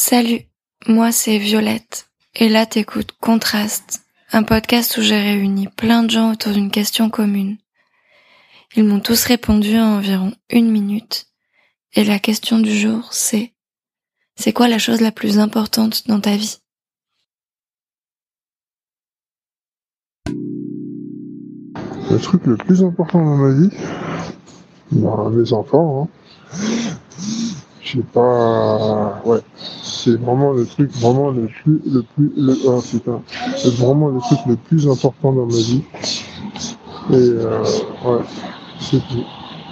Salut, moi c'est Violette, et là t'écoutes Contraste, un podcast où j'ai réuni plein de gens autour d'une question commune. Ils m'ont tous répondu en environ une minute, et la question du jour c'est c'est quoi la chose la plus importante dans ta vie? Le truc le plus important dans ma vie, bah, mes enfants, hein. Je sais pas, ouais, c'est vraiment le truc, vraiment le plus, le plus, le, oh vraiment le truc le plus important dans ma vie. Et euh, ouais, c'est tout.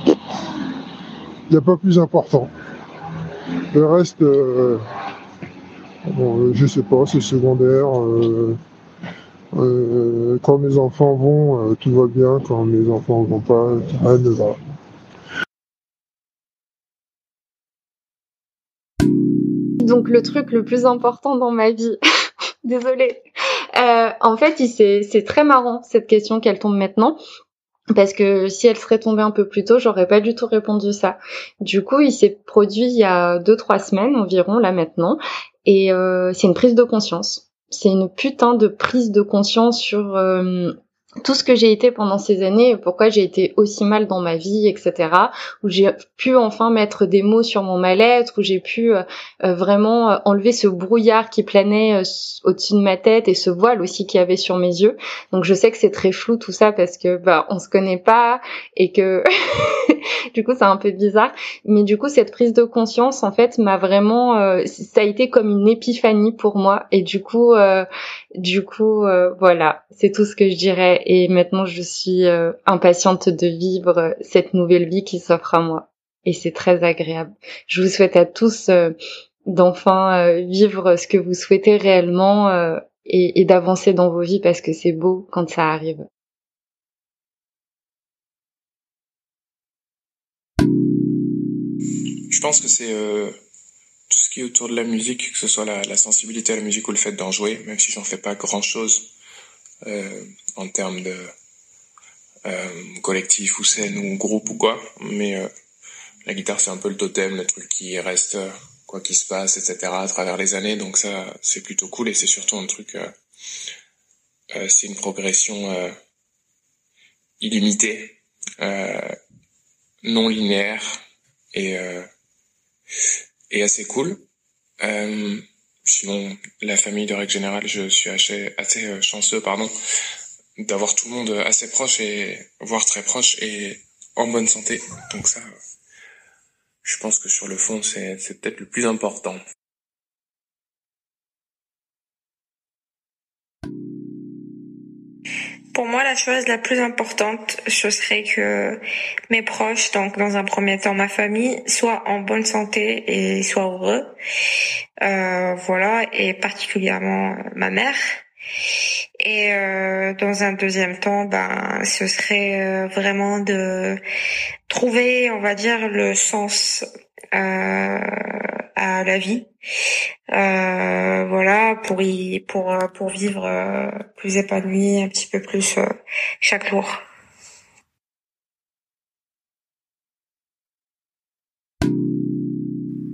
Il n'y a pas plus important. Le reste, euh, bon, je sais pas, c'est secondaire. Euh, euh, quand mes enfants vont, euh, tout va bien. Quand mes enfants vont pas, rien ne va. Le truc le plus important dans ma vie, désolée. Euh, en fait, c'est très marrant cette question qu'elle tombe maintenant. Parce que si elle serait tombée un peu plus tôt, j'aurais pas du tout répondu ça. Du coup, il s'est produit il y a deux trois semaines environ là maintenant, et euh, c'est une prise de conscience. C'est une putain de prise de conscience sur euh, tout ce que j'ai été pendant ces années, pourquoi j'ai été aussi mal dans ma vie, etc. Où j'ai pu enfin mettre des mots sur mon mal-être, où j'ai pu euh, euh, vraiment euh, enlever ce brouillard qui planait au-dessus de ma tête et ce voile aussi qu'il y avait sur mes yeux. Donc je sais que c'est très flou tout ça parce que bah on se connaît pas et que du coup c'est un peu bizarre. Mais du coup cette prise de conscience en fait m'a vraiment, ça a été comme une épiphanie pour moi et du coup du coup voilà c'est tout ce que je dirais et maintenant je suis euh, impatiente de vivre cette nouvelle vie qui s'offre à moi et c'est très agréable. Je vous souhaite à tous euh, d'enfin euh, vivre ce que vous souhaitez réellement et, d'avancer dans vos vies parce que c'est beau quand ça arrive. Je pense que c'est tout ce qui est autour de la musique, que ce soit la, la sensibilité à la musique ou le fait d'en jouer, même si j'en fais pas grand chose euh, en termes de euh, collectif ou scène ou groupe ou quoi. Mais euh, la guitare c'est un peu le totem, le truc qui reste quoi qu'il se passe, etc. à travers les années. Donc ça c'est plutôt cool et c'est surtout un truc, c'est une progression illimitée, non linéaire et et assez cool. Euh, sinon, la famille de règle générale, je suis assez, euh, chanceux, pardon, d'avoir tout le monde assez proche et voire très proche et en bonne santé. Donc ça, je pense que sur le fond, c'est peut-être le plus important. Pour moi, la chose la plus importante, ce serait que mes proches, donc dans un premier temps ma famille, soient en bonne santé et soient heureux. Euh, voilà, et particulièrement ma mère. Et euh, dans un deuxième temps, ben, ce serait euh, vraiment de trouver, on va dire, le sens euh, à la vie. Euh, voilà, pour pour pour vivre euh, plus épanoui, un petit peu plus euh, chaque jour.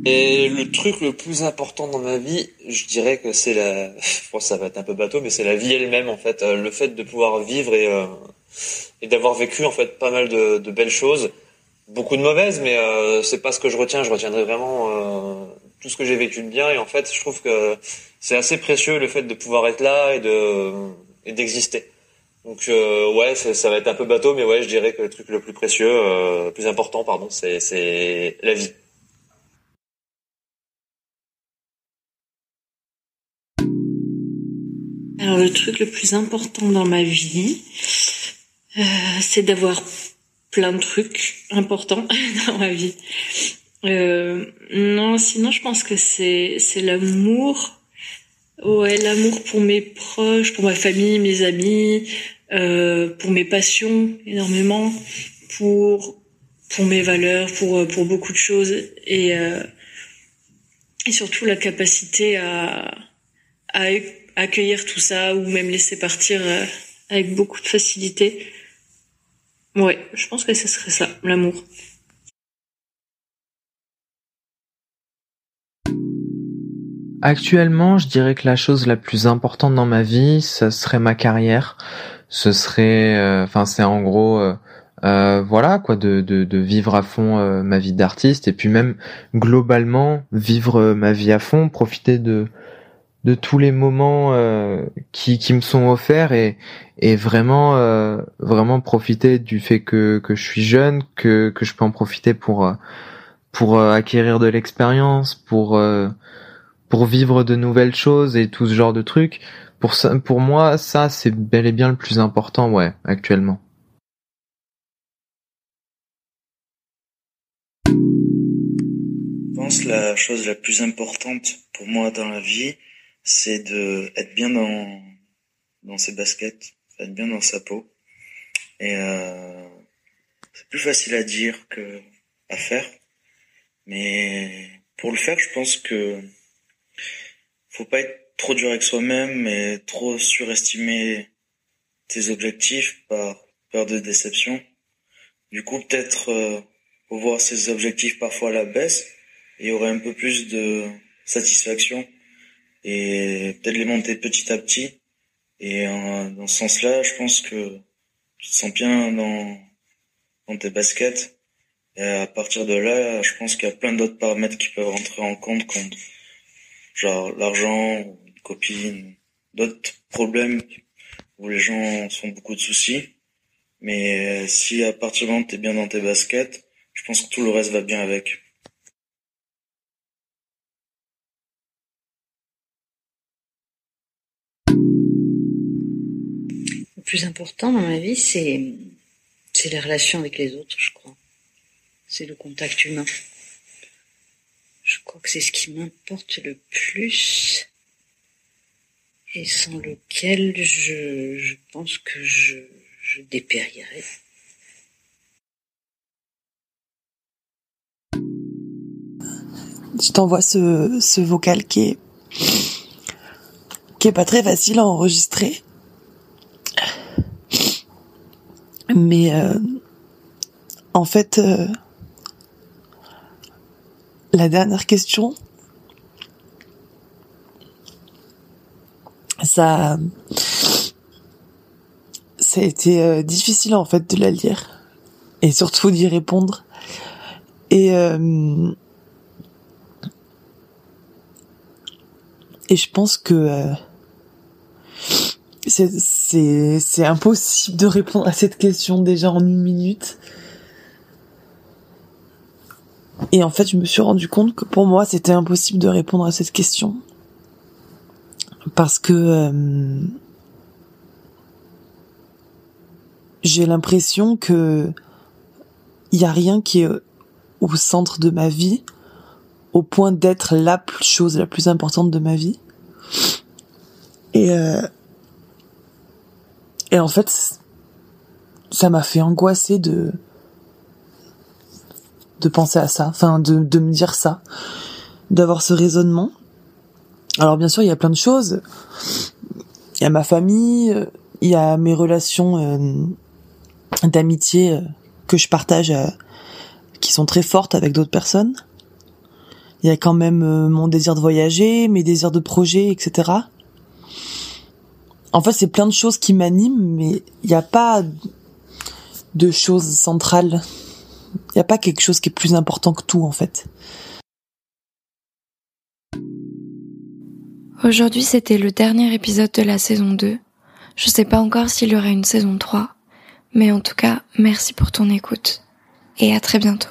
Et le truc le plus important dans ma vie, je dirais que c'est la, que ça va être un peu bateau, mais c'est la vie elle-même en fait, le fait de pouvoir vivre et d'avoir vécu en fait pas mal de belles choses beaucoup de mauvaises, mais euh, c'est pas ce que je retiens. Je retiendrai vraiment euh, tout ce que j'ai vécu de bien. Et en fait, je trouve que c'est assez précieux le fait de pouvoir être là et de et d'exister. Donc euh, ouais, ça va être un peu bateau, mais ouais, je dirais que le truc le plus précieux, euh, le plus important, pardon, c'est c'est la vie. Alors le truc le plus important dans ma vie, euh, c'est d'avoir plein de trucs importants dans ma vie. Euh, non, sinon je pense que c'est c'est l'amour. Ouais, l'amour pour mes proches, pour ma famille, mes amis, euh, pour mes passions énormément, pour pour mes valeurs, pour pour beaucoup de choses et euh, et surtout la capacité à à accueillir tout ça ou même laisser partir euh, avec beaucoup de facilité. Ouais, je pense que ce serait ça, l'amour. Actuellement, je dirais que la chose la plus importante dans ma vie, ce serait ma carrière. Ce serait, euh, enfin, c'est en gros, euh, euh, voilà, quoi, de, de, de, vivre à fond ma vie d'artiste et puis même globalement vivre ma vie à fond, profiter de de tous les moments qui, qui me sont offerts et, et vraiment vraiment profiter du fait que, que je suis jeune, que, que je peux en profiter pour pour acquérir de l'expérience, pour pour vivre de nouvelles choses et tout ce genre de trucs. Pour ça, pour moi, ça, c'est bel et bien le plus important, ouais, actuellement. Je pense la chose la plus importante pour moi dans la vie, c'est de être bien dans dans ses baskets, être bien dans sa peau. Et euh, c'est plus facile à dire que à faire, mais pour le faire, je pense que faut pas être trop dur avec soi-même mais trop surestimer tes objectifs par peur de déception. Du coup, peut-être euh, voir ses objectifs parfois à la baisse et y aurait un peu plus de satisfaction et peut-être les monter petit à petit. Et euh, dans ce sens-là, je pense que tu te sens bien dans, tes baskets. Et à partir de là, je pense qu'il y a plein d'autres paramètres qui peuvent rentrer en compte quand genre l'argent, une copine, d'autres problèmes où les gens sont beaucoup de soucis. Mais si à partir du moment où t'es bien dans tes baskets, je pense que tout le reste va bien avec. Plus important dans ma vie, c'est c'est les relations avec les autres, je crois. C'est le contact humain. Je crois que c'est ce qui m'importe le plus et sans lequel je, pense que je, je dépérirais. Je t'envoie ce, ce vocal qui est, qui est pas très facile à enregistrer. Mais euh, en fait, euh, la dernière question, ça, ça a été euh, difficile en fait de la lire et surtout d'y répondre. Et et je pense que c'est impossible de répondre à cette question déjà en une minute. Et en fait, je me suis rendu compte que pour moi, c'était impossible de répondre à cette question. Parce que euh, j'ai l'impression que il y a rien qui est au centre de ma vie au point d'être la chose la plus importante de ma vie. Et euh, et en fait, ça m'a fait angoisser de de penser à ça, enfin de, de me dire ça, d'avoir ce raisonnement. Alors bien sûr, il y a plein de choses. Il y a ma famille, il y a mes relations euh, d'amitié euh, que je partage, euh, qui sont très fortes avec d'autres personnes. Il y a quand même mon désir de voyager, mes désirs de projet, etc. En fait, c'est plein de choses qui m'animent, mais il n'y a pas de choses centrales il n'y a pas quelque chose qui est plus important que tout en fait. Aujourd'hui, c'était le dernier épisode de la saison 2. Je sais pas encore s'il y aura une saison 3, mais en tout cas, merci pour ton écoute et à très bientôt.